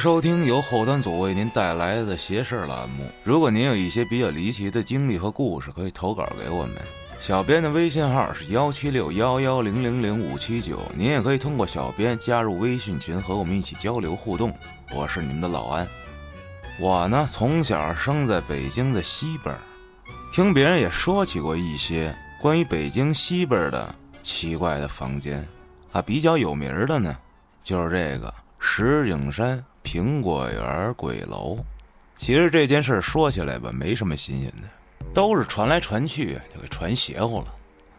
收听由后端组为您带来的邪事栏目。如果您有一些比较离奇的经历和故事，可以投稿给我们。小编的微信号是幺七六幺幺零零零五七九，您也可以通过小编加入微信群和我们一起交流互动。我是你们的老安。我呢，从小生在北京的西边，听别人也说起过一些关于北京西边的奇怪的房间。啊，比较有名的呢，就是这个。石景山苹果园鬼楼，其实这件事说起来吧，没什么新鲜的，都是传来传去就给传邪乎了。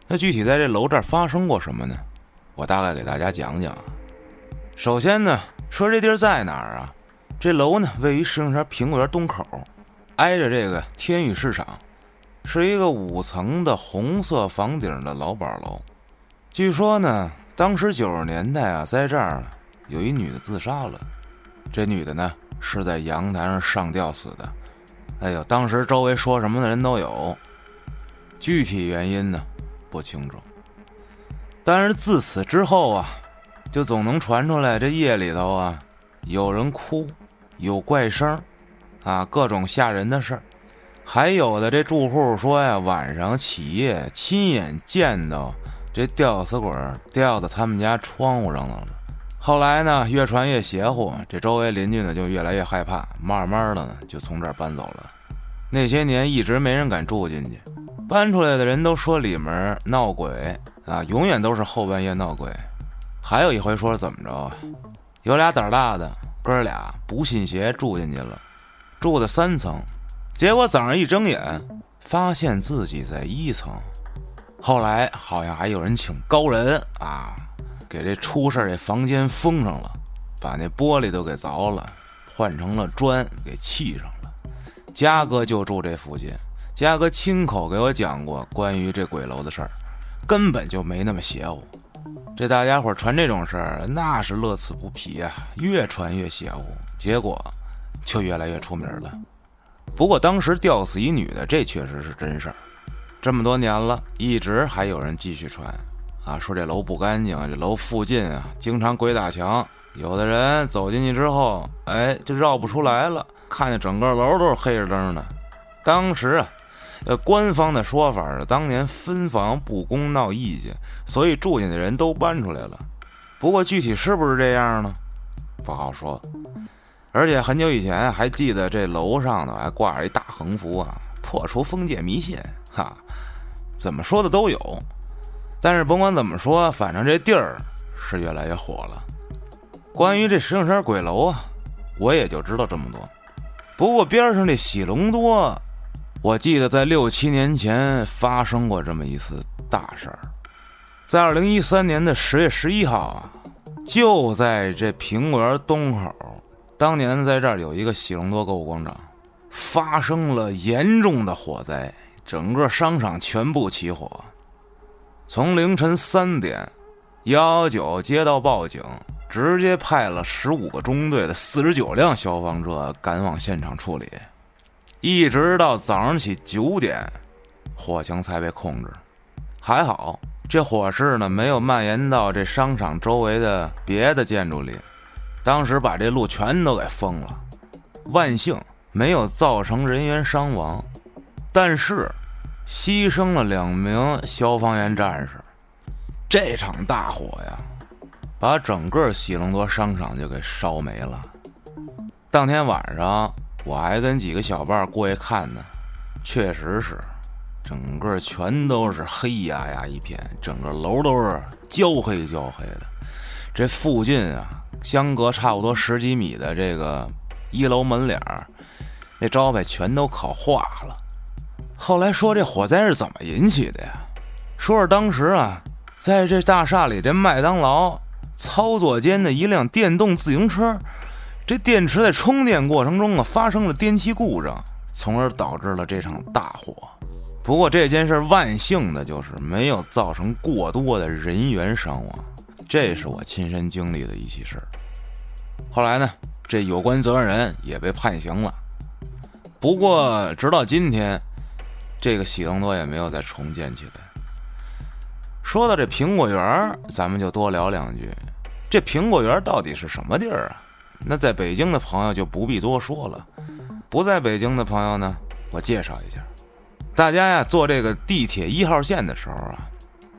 那具体在这楼这儿发生过什么呢？我大概给大家讲讲。首先呢，说这地儿在哪儿啊？这楼呢，位于石景山苹果园东口，挨着这个天宇市场，是一个五层的红色房顶的老板楼。据说呢，当时九十年代啊，在这儿。有一女的自杀了，这女的呢是在阳台上上吊死的。哎呦，当时周围说什么的人都有，具体原因呢不清楚。但是自此之后啊，就总能传出来这夜里头啊有人哭，有怪声啊各种吓人的事儿。还有的这住户说呀，晚上起夜亲眼见到这吊死鬼吊到他们家窗户上了。后来呢，越传越邪乎，这周围邻居呢就越来越害怕，慢慢的呢就从这儿搬走了。那些年一直没人敢住进去，搬出来的人都说里面闹鬼啊，永远都是后半夜闹鬼。还有一回说是怎么着？有俩胆大的哥俩不信邪住进去了，住的三层，结果早上一睁眼发现自己在一层。后来好像还有人请高人啊。给这出事这房间封上了，把那玻璃都给凿了，换成了砖给砌上了。嘉哥就住这附近，嘉哥亲口给我讲过关于这鬼楼的事儿，根本就没那么邪乎。这大家伙传这种事儿，那是乐此不疲啊，越传越邪乎，结果就越来越出名了。不过当时吊死一女的，这确实是真事儿。这么多年了，一直还有人继续传。啊，说这楼不干净，这楼附近啊，经常鬼打墙。有的人走进去之后，哎，就绕不出来了，看见整个楼都是黑着灯的。当时啊，呃，官方的说法是当年分房不公闹意见，所以住进的人都搬出来了。不过具体是不是这样呢？不好说。而且很久以前还记得这楼上头还挂着一大横幅啊，破除封建迷信。哈，怎么说的都有。但是甭管怎么说，反正这地儿是越来越火了。关于这石景山鬼楼啊，我也就知道这么多。不过边上这喜隆多，我记得在六七年前发生过这么一次大事儿。在二零一三年的十月十一号啊，就在这苹果园东口，当年在这儿有一个喜隆多购物广场，发生了严重的火灾，整个商场全部起火。从凌晨三点，幺幺九接到报警，直接派了十五个中队的四十九辆消防车赶往现场处理，一直到早上起九点，火情才被控制。还好，这火势呢没有蔓延到这商场周围的别的建筑里，当时把这路全都给封了，万幸没有造成人员伤亡，但是。牺牲了两名消防员战士，这场大火呀，把整个喜隆多商场就给烧没了。当天晚上我还跟几个小伴过去看呢，确实是，整个全都是黑压压一片，整个楼都是焦黑焦黑的。这附近啊，相隔差不多十几米的这个一楼门脸儿，那招牌全都烤化了。后来说这火灾是怎么引起的呀？说是当时啊，在这大厦里这麦当劳操作间的一辆电动自行车，这电池在充电过程中啊发生了电气故障，从而导致了这场大火。不过这件事万幸的就是没有造成过多的人员伤亡，这是我亲身经历的一起事儿。后来呢，这有关责任人也被判刑了。不过直到今天。这个喜隆多也没有再重建起来。说到这苹果园咱们就多聊两句。这苹果园到底是什么地儿啊？那在北京的朋友就不必多说了。不在北京的朋友呢，我介绍一下。大家呀，坐这个地铁一号线的时候啊，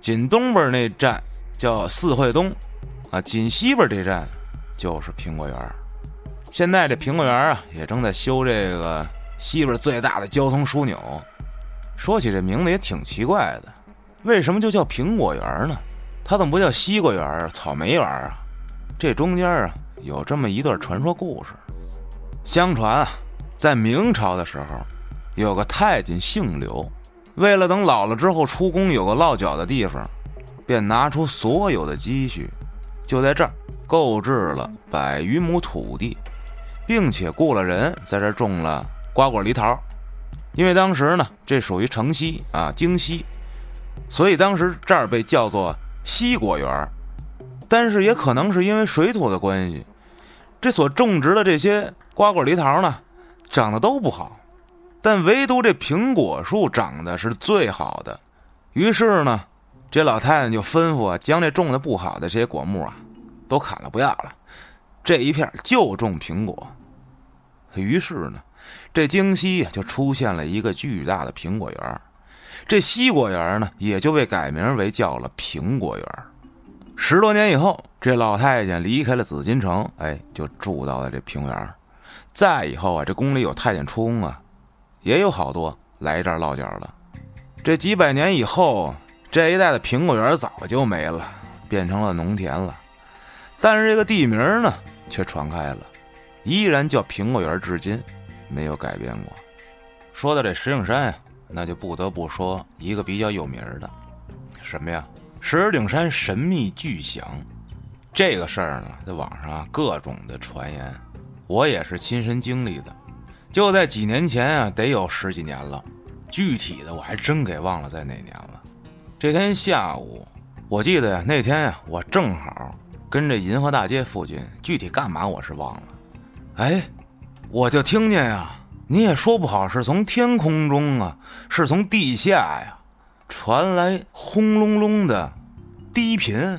紧东边那站叫四惠东，啊，紧西边这站就是苹果园。现在这苹果园啊，也正在修这个西边最大的交通枢纽。说起这名字也挺奇怪的，为什么就叫苹果园呢？它怎么不叫西瓜园、草莓园啊？这中间啊，有这么一段传说故事。相传啊，在明朝的时候，有个太监姓刘，为了等老了之后出宫有个落脚的地方，便拿出所有的积蓄，就在这儿购置了百余亩土地。并且雇了人在这种了瓜果梨桃，因为当时呢这属于城西啊京西，所以当时这儿被叫做西果园。但是也可能是因为水土的关系，这所种植的这些瓜果梨桃呢，长得都不好，但唯独这苹果树长得是最好的。于是呢，这老太太就吩咐啊，将这种的不好的这些果木啊，都砍了不要了。这一片就种苹果，于是呢，这京西就出现了一个巨大的苹果园这西果园呢，也就被改名为叫了苹果园十多年以后，这老太监离开了紫禁城，哎，就住到了这苹果园再以后啊，这宫里有太监出宫啊，也有好多来这儿落脚了。这几百年以后，这一带的苹果园早就没了，变成了农田了。但是这个地名呢？却传开了，依然叫苹果园，至今没有改变过。说到这石景山，那就不得不说一个比较有名的，什么呀？石景山神秘巨响。这个事儿呢，在网上啊各种的传言，我也是亲身经历的。就在几年前啊，得有十几年了，具体的我还真给忘了在哪年了。这天下午，我记得呀，那天呀，我正好。跟着银河大街附近，具体干嘛我是忘了。哎，我就听见呀，你也说不好是从天空中啊，是从地下呀，传来轰隆隆的低频。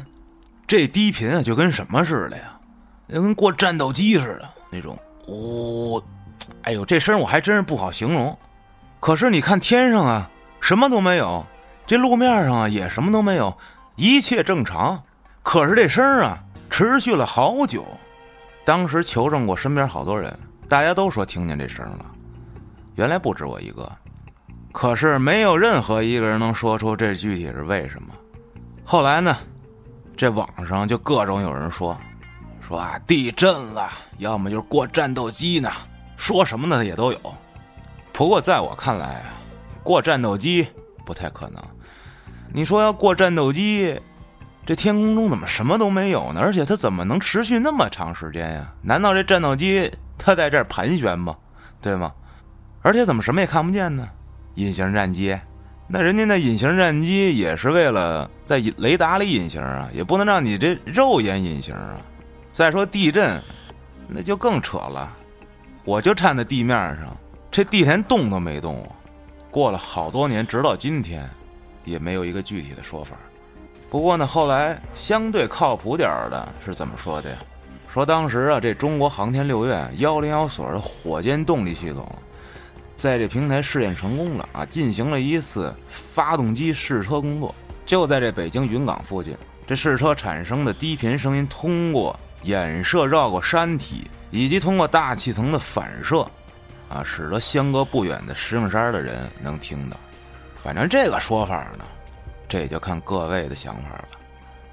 这低频啊，就跟什么似的呀？就跟过战斗机似的那种。哦，哎呦，这声我还真是不好形容。可是你看天上啊，什么都没有；这路面上啊，也什么都没有，一切正常。可是这声啊，持续了好久。当时求证过身边好多人，大家都说听见这声了。原来不止我一个，可是没有任何一个人能说出这具体是为什么。后来呢，这网上就各种有人说，说啊地震了，要么就是过战斗机呢，说什么的也都有。不过在我看来，过战斗机不太可能。你说要过战斗机？这天空中怎么什么都没有呢？而且它怎么能持续那么长时间呀？难道这战斗机它在这儿盘旋吗？对吗？而且怎么什么也看不见呢？隐形战机，那人家那隐形战机也是为了在雷达里隐形啊，也不能让你这肉眼隐形啊。再说地震，那就更扯了。我就站在地面上，这地连动都没动。过了好多年，直到今天，也没有一个具体的说法。不过呢，后来相对靠谱点儿的是怎么说的呀？说当时啊，这中国航天六院幺零幺所的火箭动力系统，在这平台试验成功了啊，进行了一次发动机试车工作，就在这北京云冈附近。这试车产生的低频声音，通过衍射绕过山体，以及通过大气层的反射，啊，使得相隔不远的石景山的人能听到。反正这个说法呢。这也就看各位的想法了。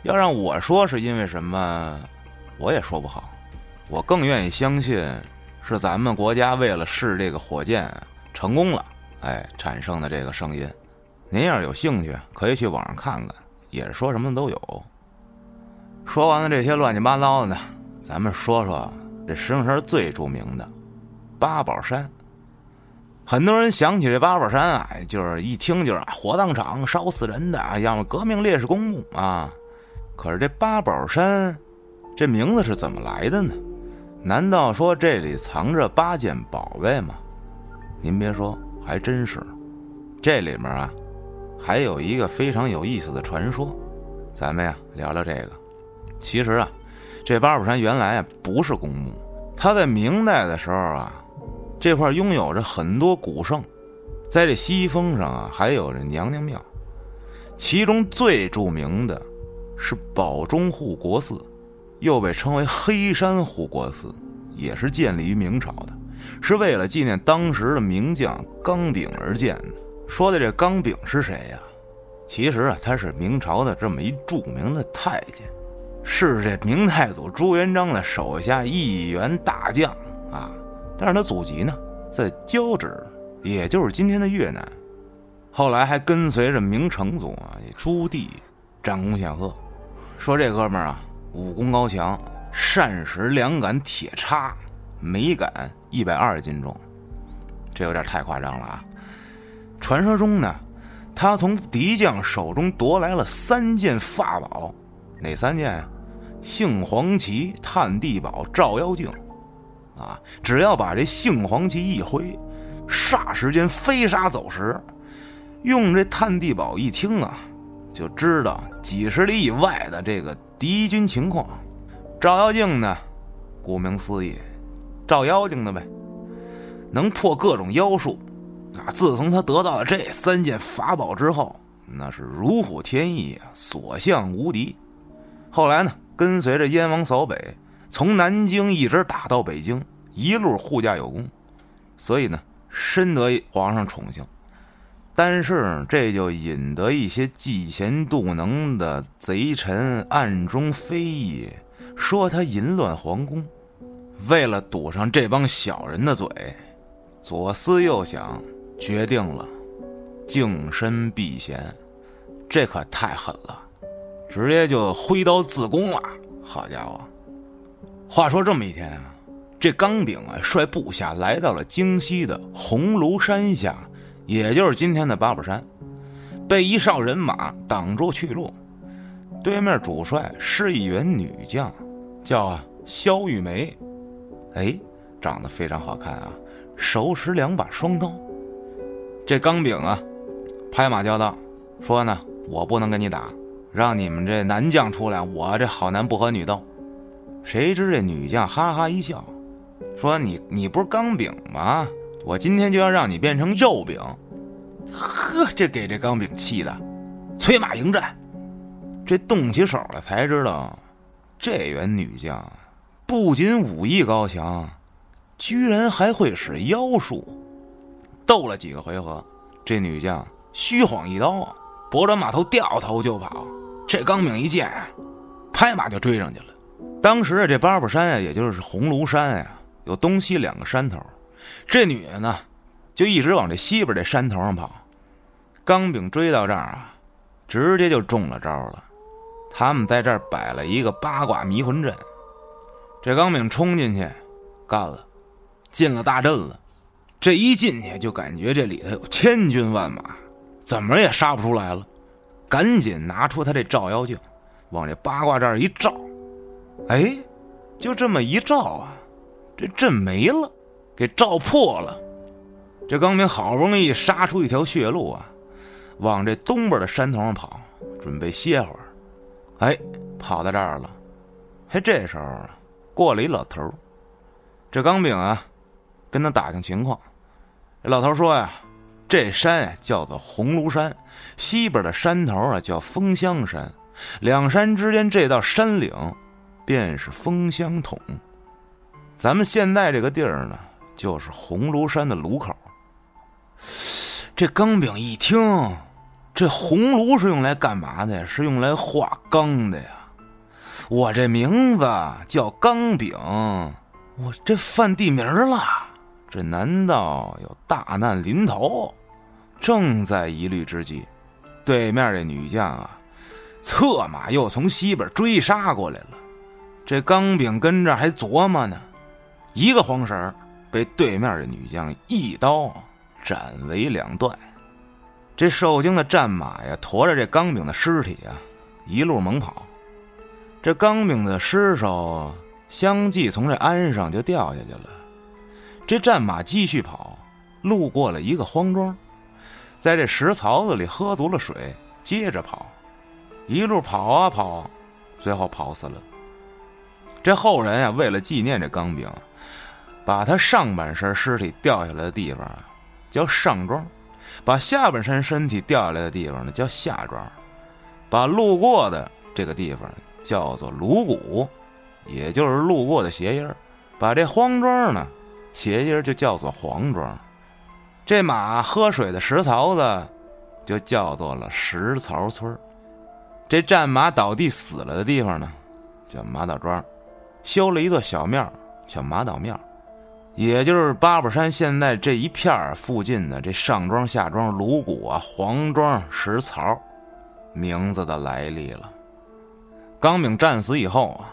要让我说是因为什么，我也说不好。我更愿意相信是咱们国家为了试这个火箭成功了，哎，产生的这个声音。您要是有兴趣，可以去网上看看，也是说什么都有。说完了这些乱七八糟的呢，咱们说说这石景山最著名的八宝山。很多人想起这八宝山啊，就是一听就是啊火葬场烧死人的，要么革命烈士公墓啊。可是这八宝山，这名字是怎么来的呢？难道说这里藏着八件宝贝吗？您别说，还真是。这里面啊，还有一个非常有意思的传说，咱们呀聊聊这个。其实啊，这八宝山原来啊不是公墓，它在明代的时候啊，这块拥有着很多古圣，在这西峰上啊，还有着娘娘庙，其中最著名的是宝中护国寺，又被称为黑山护国寺，也是建立于明朝的，是为了纪念当时的名将刚炳而建的。说的这刚炳是谁呀？其实啊，他是明朝的这么一著名的太监。是这明太祖朱元璋的手下一员大将啊，但是他祖籍呢在交趾，也就是今天的越南。后来还跟随着明成祖啊朱棣战功显赫。说这哥们儿啊武功高强，善使两杆铁叉，每杆一百二十斤重，这有点太夸张了啊！传说中呢，他从敌将手中夺来了三件法宝。哪三件呀？杏黄旗、探地宝、照妖镜，啊！只要把这杏黄旗一挥，霎时间飞沙走石。用这探地宝一听啊，就知道几十里以外的这个敌军情况。照妖镜呢，顾名思义，照妖精的呗，能破各种妖术。啊！自从他得到了这三件法宝之后，那是如虎添翼啊，所向无敌。后来呢，跟随着燕王扫北，从南京一直打到北京，一路护驾有功，所以呢，深得皇上宠幸。但是这就引得一些嫉贤妒能的贼臣暗中非议，说他淫乱皇宫。为了堵上这帮小人的嘴，左思右想，决定了净身避嫌。这可太狠了。直接就挥刀自宫了，好家伙！话说这么一天啊，这刚炳啊率部下来到了京西的红庐山下，也就是今天的八宝山，被一哨人马挡住去路。对面主帅是一员女将，叫啊萧玉梅，哎，长得非常好看啊，手持两把双刀。这刚饼啊，拍马叫道：“说呢，我不能跟你打。”让你们这男将出来，我这好男不和女斗。谁知这女将哈哈一笑，说：“你你不是刚饼吗？我今天就要让你变成肉饼。”呵，这给这刚饼气的，催马迎战。这动起手来才知道，这员女将不仅武艺高强，居然还会使妖术。斗了几个回合，这女将虚晃一刀，拨转马头掉头就跑。这刚炳一见，拍马就追上去了。当时啊这八宝山呀，也就是红庐山呀，有东西两个山头。这女的呢，就一直往这西边这山头上跑。刚饼追到这儿啊，直接就中了招了。他们在这儿摆了一个八卦迷魂阵。这刚饼冲进去，干了，进了大阵了。这一进去就感觉这里头有千军万马，怎么也杀不出来了。赶紧拿出他这照妖镜，往这八卦阵一照，哎，就这么一照啊，这阵没了，给照破了。这刚明好不容易杀出一条血路啊，往这东边的山头上跑，准备歇会儿。哎，跑到这儿了。嘿，这时候啊过了一老头这刚炳啊，跟他打听情况。这老头说呀。这山叫做红炉山，西边的山头啊叫枫香山，两山之间这道山岭，便是枫香筒。咱们现在这个地儿呢，就是红庐山的炉口。这钢饼一听，这红炉是用来干嘛的呀？是用来化钢的呀。我这名字叫钢饼，我这犯地名了。这难道有大难临头？正在疑虑之际，对面这女将啊，策马又从西边追杀过来了。这刚饼跟这还琢磨呢，一个慌神被对面的女将一刀斩为两段。这受惊的战马呀，驮着这刚饼的尸体啊，一路猛跑。这刚饼的尸首相继从这鞍上就掉下去了。这战马继续跑，路过了一个荒庄。在这石槽子里喝足了水，接着跑，一路跑啊跑，最后跑死了。这后人呀，为了纪念这刚炳，把他上半身尸体掉下来的地方啊，叫上庄；把下半身身体掉下来的地方呢，叫下庄；把路过的这个地方叫做颅骨，也就是路过的鞋印儿；把这荒庄呢，鞋印儿就叫做黄庄；这马喝水的石槽子，就叫做了石槽村这战马倒地死了的地方呢，叫马岛庄，修了一座小庙，叫马岛庙。也就是八宝山现在这一片附近的这上庄、下庄、鲁谷啊、黄庄、石槽，名字的来历了。刚炳战死以后啊，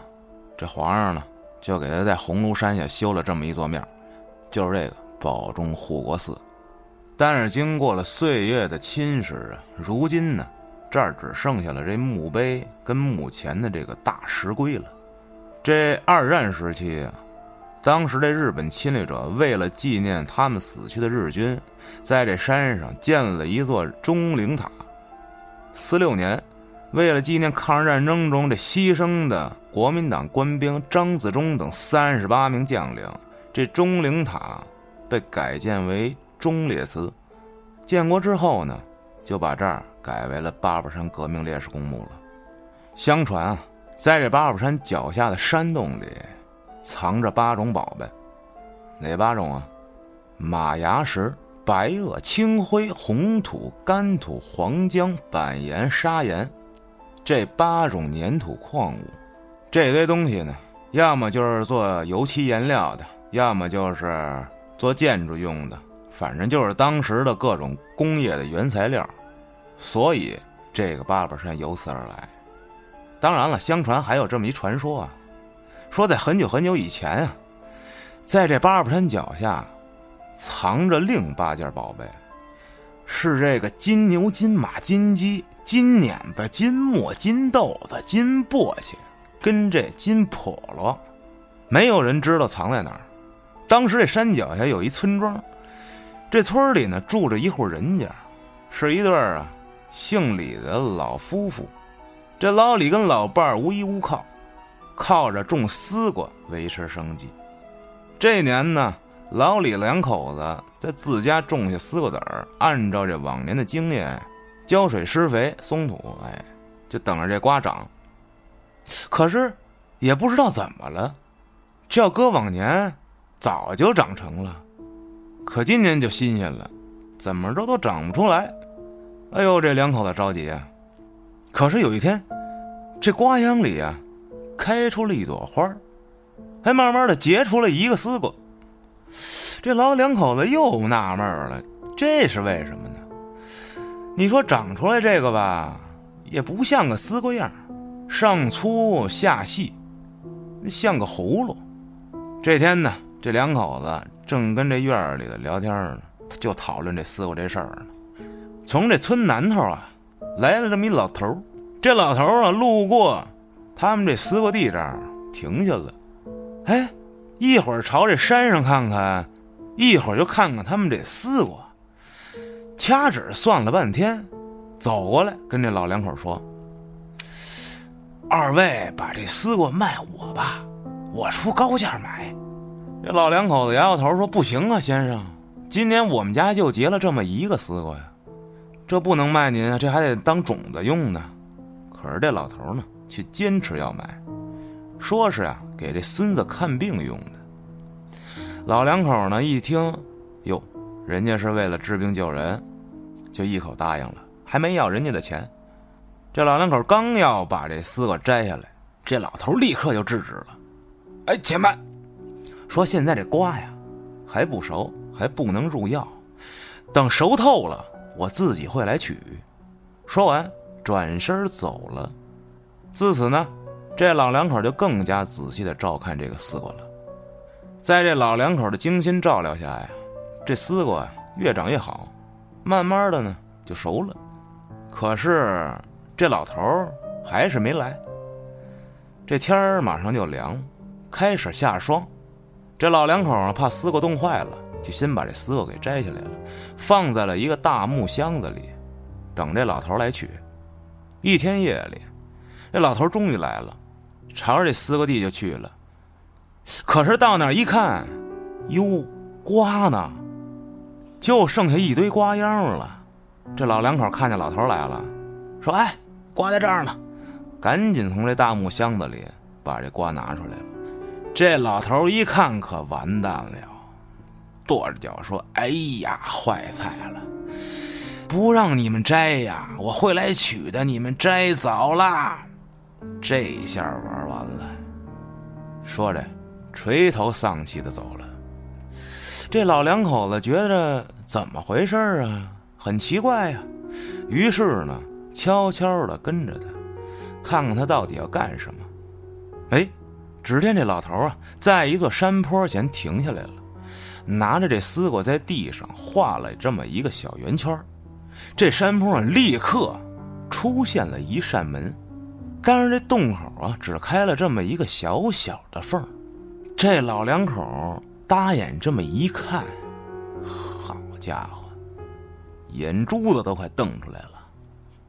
这皇上呢就给他在红庐山下修了这么一座庙，就是这个宝中护国寺。但是经过了岁月的侵蚀啊，如今呢，这儿只剩下了这墓碑跟墓前的这个大石龟了。这二战时期啊。当时这日本侵略者为了纪念他们死去的日军，在这山上建了一座钟灵塔。四六年，为了纪念抗日战争中这牺牲的国民党官兵张自忠等三十八名将领，这钟灵塔被改建为忠烈祠。建国之后呢，就把这儿改为了八宝山革命烈士公墓了。相传啊，在这八宝山脚下的山洞里。藏着八种宝贝，哪八种啊？马牙石、白垩、青灰、红土、干土、黄浆、板岩、砂岩，这八种粘土矿物。这堆东西呢，要么就是做油漆颜料的，要么就是做建筑用的，反正就是当时的各种工业的原材料。所以这个八宝山由此而来。当然了，相传还有这么一传说啊。说，在很久很久以前啊，在这八宝山脚下，藏着另八件宝贝，是这个金牛、金马、金鸡、金碾子、金磨、金豆子、金簸箕，跟这金笸箩，没有人知道藏在哪儿。当时这山脚下有一村庄，这村里呢住着一户人家，是一对儿啊姓李的老夫妇。这老李跟老伴儿无依无靠。靠着种丝瓜维持生计。这年呢，老李两口子在自家种下丝瓜籽儿，按照这往年的经验，浇水施肥松土，哎，就等着这瓜长。可是也不知道怎么了，这要搁往年，早就长成了。可今年就新鲜了，怎么着都长不出来。哎呦，这两口子着急啊！可是有一天，这瓜秧里啊。开出了一朵花还慢慢的结出了一个丝瓜。这老两口子又纳闷了，这是为什么呢？你说长出来这个吧，也不像个丝瓜样上粗下细，像个葫芦。这天呢，这两口子正跟这院里的聊天呢，就讨论这丝瓜这事儿呢。从这村南头啊，来了这么一老头这老头啊，路过。他们这丝瓜地这儿停下了，哎，一会儿朝这山上看看，一会儿就看看他们这丝瓜，掐指算了半天，走过来跟这老两口说：“二位把这丝瓜卖我吧，我出高价买。”这老两口子摇摇头说：“不行啊，先生，今年我们家就结了这么一个丝瓜呀，这不能卖您啊，这还得当种子用呢。”可是这老头呢？却坚持要买，说是啊，给这孙子看病用的。老两口呢一听，哟，人家是为了治病救人，就一口答应了，还没要人家的钱。这老两口刚要把这丝瓜摘下来，这老头立刻就制止了：“哎，且慢！说现在这瓜呀还不熟，还不能入药，等熟透了，我自己会来取。”说完，转身走了。自此呢，这老两口就更加仔细的照看这个丝瓜了。在这老两口的精心照料下呀，这丝瓜越长越好，慢慢的呢就熟了。可是这老头还是没来。这天儿马上就凉，开始下霜。这老两口怕丝瓜冻坏了，就先把这丝瓜给摘下来了，放在了一个大木箱子里，等这老头来取。一天夜里。这老头终于来了，朝着这丝瓜地就去了。可是到那儿一看，哟，瓜呢？就剩下一堆瓜秧了。这老两口看见老头来了，说：“哎，瓜在这儿呢。”赶紧从这大木箱子里把这瓜拿出来了。这老头一看，可完蛋了，跺着脚说：“哎呀，坏菜了！不让你们摘呀，我会来取的。你们摘早了，这下玩完了。”说着，垂头丧气的走了。这老两口子觉着怎么回事啊？很奇怪呀。于是呢，悄悄的跟着他，看看他到底要干什么。哎，只见这老头啊，在一座山坡前停下来了，拿着这丝瓜在地上画了这么一个小圆圈。这山坡上立刻出现了一扇门，但是这洞口啊，只开了这么一个小小的缝。这老两口。搭眼这么一看，好家伙，眼珠子都快瞪出来了。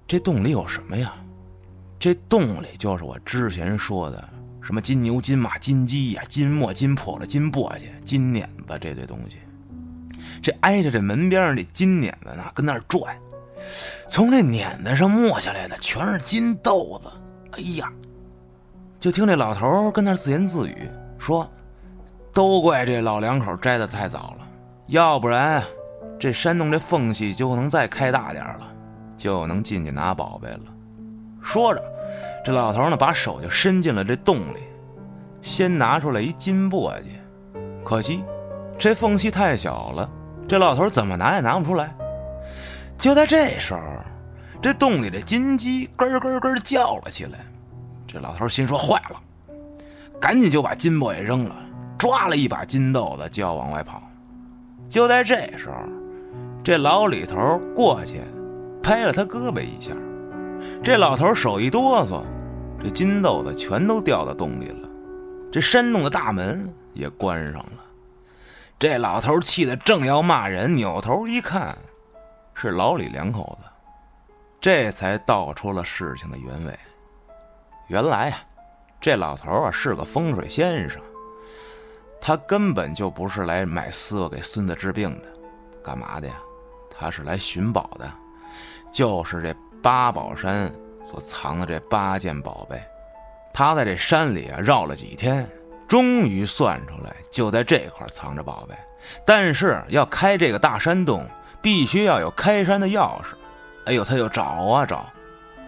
这洞里有什么呀？这洞里就是我之前说的什么金牛、金马、金鸡呀、金墨、金破了、金簸箕、金碾子这堆东西。这挨着这门边上这金碾子呢，跟那儿转，从这碾子上磨下来的全是金豆子。哎呀，就听这老头跟那自言自语说。都怪这老两口摘的太早了，要不然这山洞这缝隙就能再开大点了，就能进去拿宝贝了。说着，这老头呢把手就伸进了这洞里，先拿出来一金簸箕，可惜这缝隙太小了，这老头怎么拿也拿不出来。就在这时候，这洞里的金鸡咯咯咯叫了起来。这老头心说坏了，赶紧就把金钵也扔了。抓了一把金豆子就要往外跑，就在这时候，这老李头过去拍了他胳膊一下，这老头手一哆嗦，这金豆子全都掉到洞里了，这山洞的大门也关上了。这老头气得正要骂人，扭头一看，是老李两口子，这才道出了事情的原委。原来呀，这老头啊是个风水先生。他根本就不是来买丝瓜给孙子治病的，干嘛的呀？他是来寻宝的，就是这八宝山所藏的这八件宝贝。他在这山里啊绕了几天，终于算出来，就在这块藏着宝贝。但是要开这个大山洞，必须要有开山的钥匙。哎呦，他就找啊找，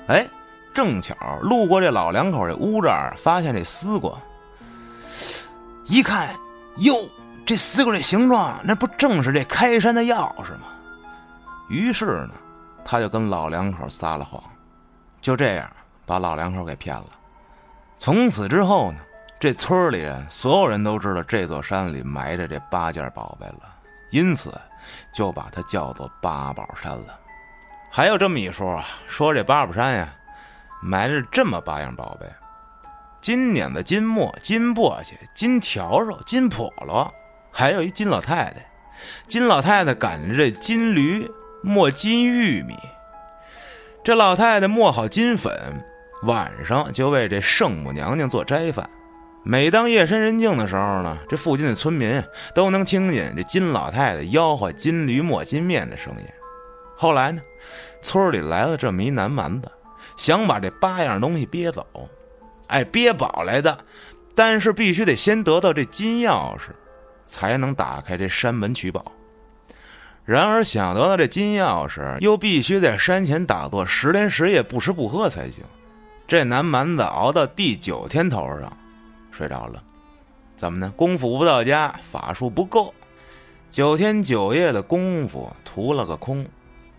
哎，正巧路过这老两口这屋这儿，发现这丝瓜。一看，哟，这丝瓜这形状，那不正是这开山的钥匙吗？于是呢，他就跟老两口撒了谎，就这样把老两口给骗了。从此之后呢，这村里人所有人都知道这座山里埋着这八件宝贝了，因此就把它叫做八宝山了。还有这么一说啊，说这八宝山呀，埋着这么八样宝贝。金碾子、金磨、金簸箕、金笤帚、金笸箩，还有一金老太太。金老太太赶着这金驴磨金玉米。这老太太磨好金粉，晚上就为这圣母娘娘做斋饭。每当夜深人静的时候呢，这附近的村民都能听见这金老太太吆喝金驴磨金面的声音。后来呢，村里来了这么一男蛮子，想把这八样东西憋走。哎，憋宝来的，但是必须得先得到这金钥匙，才能打开这山门取宝。然而想得到这金钥匙，又必须在山前打坐十天十夜不吃不喝才行。这南蛮子熬到第九天头上，睡着了。怎么呢？功夫不到家，法术不够，九天九夜的功夫徒了个空。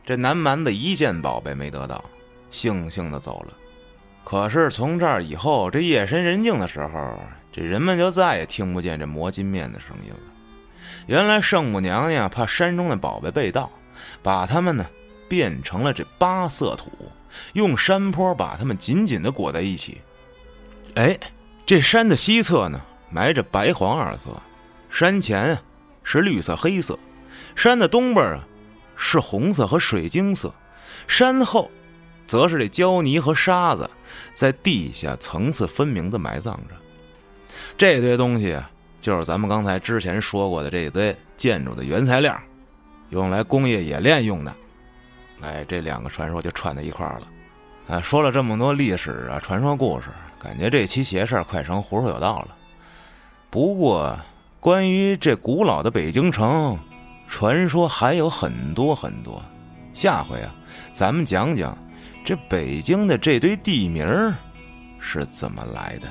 这南蛮子一件宝贝没得到，悻悻的走了。可是从这儿以后，这夜深人静的时候，这人们就再也听不见这磨金面的声音了。原来圣母娘娘怕山中的宝贝被盗，把它们呢变成了这八色土，用山坡把它们紧紧的裹在一起。哎，这山的西侧呢埋着白黄二色，山前是绿色黑色，山的东边啊是红色和水晶色，山后。则是这胶泥和沙子，在地下层次分明的埋葬着。这堆东西就是咱们刚才之前说过的这一堆建筑的原材料，用来工业冶炼用的。哎，这两个传说就串在一块儿了。啊，说了这么多历史啊、传说故事，感觉这期邪事儿快成胡说有道了。不过，关于这古老的北京城，传说还有很多很多。下回啊，咱们讲讲这北京的这堆地名是怎么来的，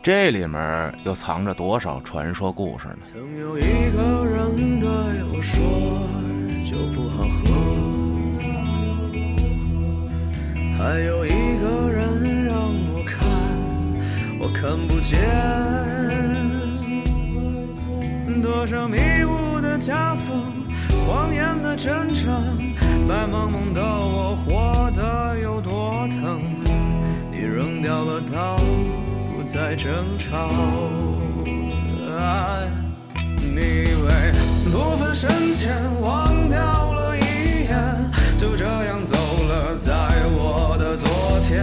这里面又藏着多少传说故事呢？曾有一个人对我说，酒不好喝。还有一个人让我看，我看不见。多少迷雾夹缝，谎言的真诚，白茫茫的我活得有多疼？你扔掉了刀，不再争吵。啊，你以为不分深浅，忘掉了一眼，就这样走了，在我的昨天，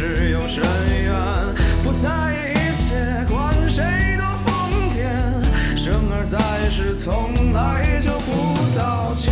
只有深渊，不在意一切，管谁多疯癫，生而在世从来就不道歉。